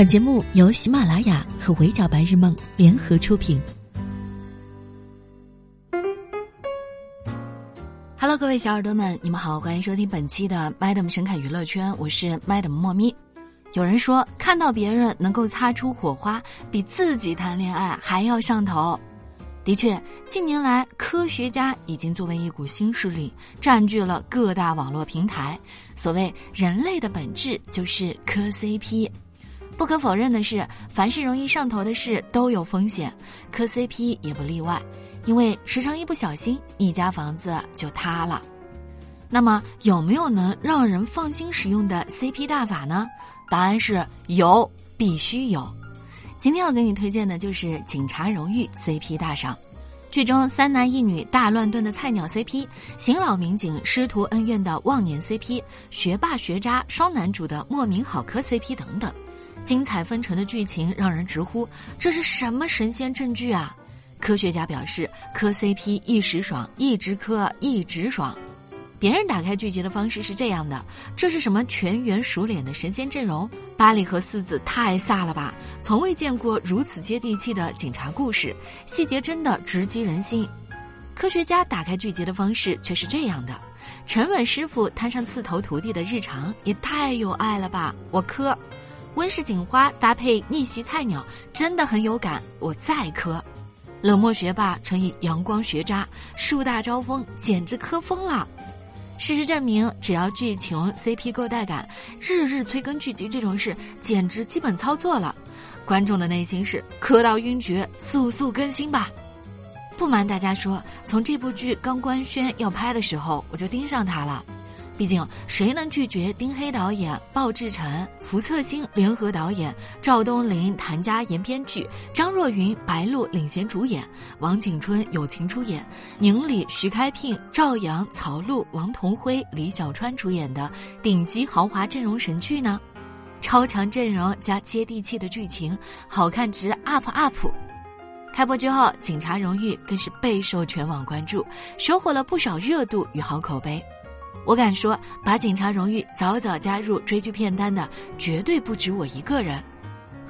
本节目由喜马拉雅和围剿白日梦联合出品。Hello，各位小耳朵们，你们好，欢迎收听本期的 Madam 神侃娱乐圈，我是 Madam 莫咪。有人说，看到别人能够擦出火花，比自己谈恋爱还要上头。的确，近年来科学家已经作为一股新势力，占据了各大网络平台。所谓人类的本质就是磕 CP。不可否认的是，凡是容易上头的事都有风险，磕 CP 也不例外。因为时常一不小心，一家房子就塌了。那么，有没有能让人放心使用的 CP 大法呢？答案是有，必须有。今天要给你推荐的就是警察荣誉 CP 大赏。剧中三男一女大乱炖的菜鸟 CP，刑老民警师徒恩怨的忘年 CP，学霸学渣双男主的莫名好磕 CP 等等。精彩纷呈的剧情让人直呼这是什么神仙正剧啊！科学家表示磕 CP 一时爽，一直磕一直爽。别人打开剧集的方式是这样的：这是什么全员熟脸的神仙阵容？巴里和四子太飒了吧！从未见过如此接地气的警察故事，细节真的直击人心。科学家打开剧集的方式却是这样的：沉稳师傅摊上刺头徒弟的日常，也太有爱了吧！我磕。温室警花搭配逆袭菜鸟，真的很有感。我再磕，冷漠学霸乘以阳光学渣，树大招风，简直磕疯了。事实证明，只要剧情 CP 够带感，日日催更剧集这种事简直基本操作了。观众的内心是磕到晕厥，速速更新吧。不瞒大家说，从这部剧刚官宣要拍的时候，我就盯上它了。毕竟，谁能拒绝丁黑导演、鲍志成、福策星联合导演，赵东林、谭家妍编剧，张若昀、白鹿领衔主演，王景春友情出演，宁理、徐开闢、赵阳、曹璐、王同辉、李小川主演的顶级豪华阵容神剧呢？超强阵容加接地气的剧情，好看值 up up。开播之后，《警察荣誉》更是备受全网关注，收获了不少热度与好口碑。我敢说，把《警察荣誉》早早加入追剧片单的，绝对不止我一个人。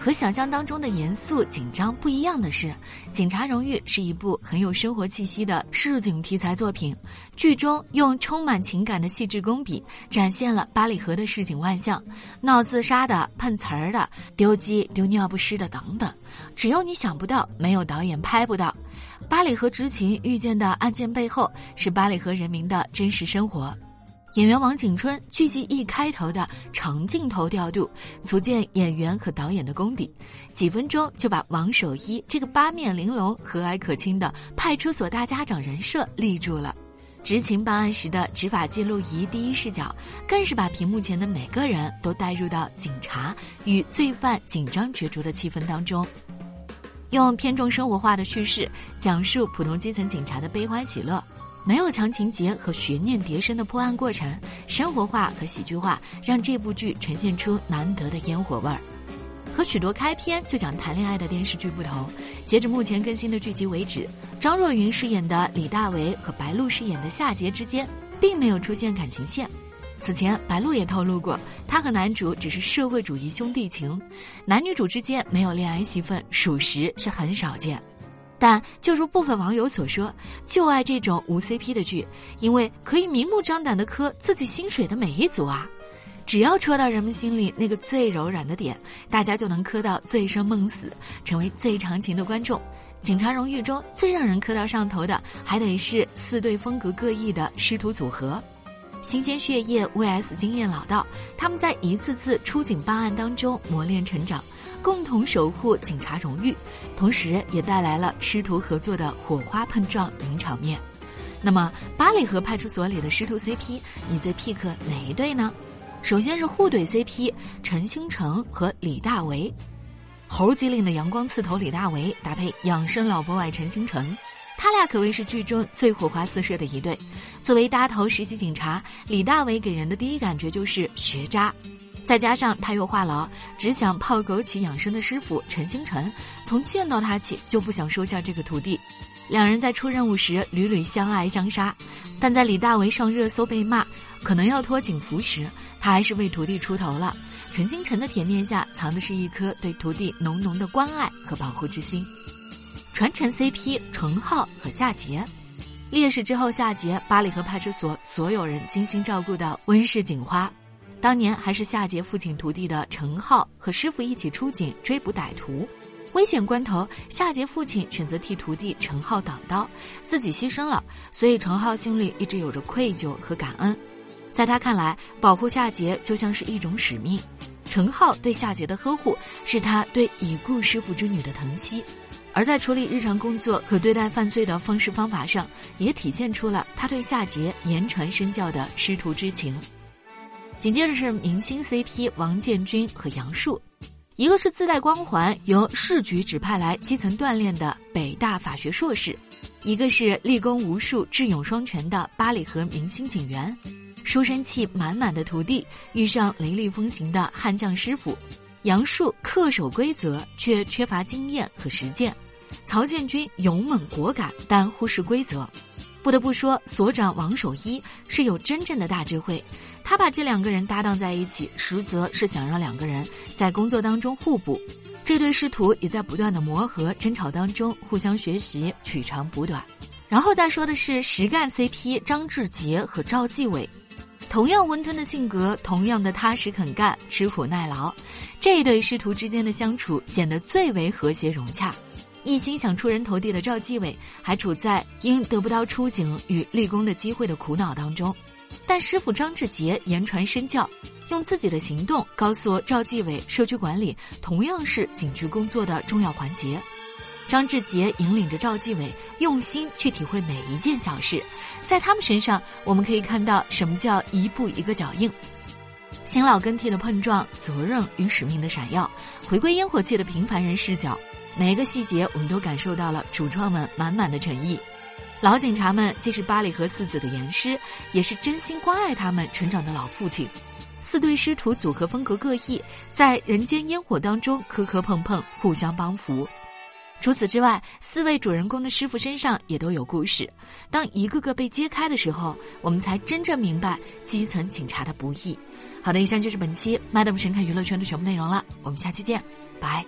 和想象当中的严肃紧张不一样的是，《警察荣誉》是一部很有生活气息的市井题材作品。剧中用充满情感的细致工笔，展现了八里河的市井万象：闹自杀的、碰瓷儿的、丢鸡丢尿不湿的等等。只有你想不到，没有导演拍不到。八里河执勤遇见的案件背后，是八里河人民的真实生活。演员王景春剧集一开头的长镜头调度，足见演员和导演的功底。几分钟就把王守一这个八面玲珑、和蔼可亲的派出所大家长人设立住了。执勤办案时的执法记录仪第一视角，更是把屏幕前的每个人都带入到警察与罪犯紧张角逐的气氛当中，用偏重生活化的叙事讲述普通基层警察的悲欢喜乐。没有强情节和悬念迭生的破案过程，生活化和喜剧化让这部剧呈现出难得的烟火味儿。和许多开篇就讲谈恋爱的电视剧不同，截止目前更新的剧集为止，张若昀饰演的李大为和白鹿饰演的夏洁之间并没有出现感情线。此前，白鹿也透露过，他和男主只是社会主义兄弟情，男女主之间没有恋爱戏份，属实是很少见。但就如部分网友所说，就爱这种无 CP 的剧，因为可以明目张胆的磕自己心水的每一组啊！只要戳到人们心里那个最柔软的点，大家就能磕到醉生梦死，成为最长情的观众。警察荣誉中最让人磕到上头的，还得是四对风格各异的师徒组合，新鲜血液 VS 经验老道，他们在一次次出警办案当中磨练成长。共同守护警察荣誉，同时也带来了师徒合作的火花碰撞名场面。那么，八里河派出所里的师徒 CP，你最 pick 哪一对呢？首先是互怼 CP，陈星辰和李大为。猴机灵的阳光刺头李大为搭配养生老博外陈星辰，他俩可谓是剧中最火花四射的一对。作为搭头实习警察，李大为给人的第一感觉就是学渣。再加上他又话痨，只想泡枸杞养生的师傅陈星辰，从见到他起就不想收下这个徒弟。两人在出任务时屡屡相爱相杀，但在李大为上热搜被骂可能要脱警服时，他还是为徒弟出头了。陈星辰的甜面下藏的是一颗对徒弟浓浓的关爱和保护之心。传承 CP 程浩和夏桀，烈士之后，夏桀巴里河派出所所有人精心照顾的温室警花。当年还是夏桀父亲徒弟的程浩和师傅一起出警追捕歹徒，危险关头，夏桀父亲选择替徒弟程浩挡刀，自己牺牲了，所以程浩心里一直有着愧疚和感恩。在他看来，保护夏桀就像是一种使命。程浩对夏桀的呵护，是他对已故师傅之女的疼惜；而在处理日常工作和对待犯罪的方式方法上，也体现出了他对夏桀言传身教的师徒之情。紧接着是明星 CP 王建军和杨树，一个是自带光环由市局指派来基层锻炼的北大法学硕士，一个是立功无数、智勇双全的八里河明星警员。书生气满满的徒弟遇上雷厉风行的悍将师傅，杨树恪守规则却缺乏经验和实践，曹建军勇猛果敢但忽视规则。不得不说，所长王守一是有真正的大智慧，他把这两个人搭档在一起，实则是想让两个人在工作当中互补。这对师徒也在不断的磨合、争吵当中互相学习，取长补短。然后再说的是实干 CP 张志杰和赵继伟。同样温吞的性格，同样的踏实肯干、吃苦耐劳，这一对师徒之间的相处显得最为和谐融洽。一心想出人头地的赵继伟，还处在因得不到出警与立功的机会的苦恼当中。但师傅张志杰言传身教，用自己的行动告诉赵继伟，社区管理同样是警局工作的重要环节。张志杰引领着赵继伟，用心去体会每一件小事。在他们身上，我们可以看到什么叫一步一个脚印，新老更替的碰撞，责任与使命的闪耀，回归烟火气的平凡人视角，每一个细节我们都感受到了主创们满满的诚意。老警察们既是巴里和四子的严师，也是真心关爱他们成长的老父亲。四对师徒组合风格各异，在人间烟火当中磕磕碰碰，互相帮扶。除此之外，四位主人公的师傅身上也都有故事。当一个个被揭开的时候，我们才真正明白基层警察的不易。好的，以上就是本期 Madam 神侃娱乐圈的全部内容了，我们下期见，拜。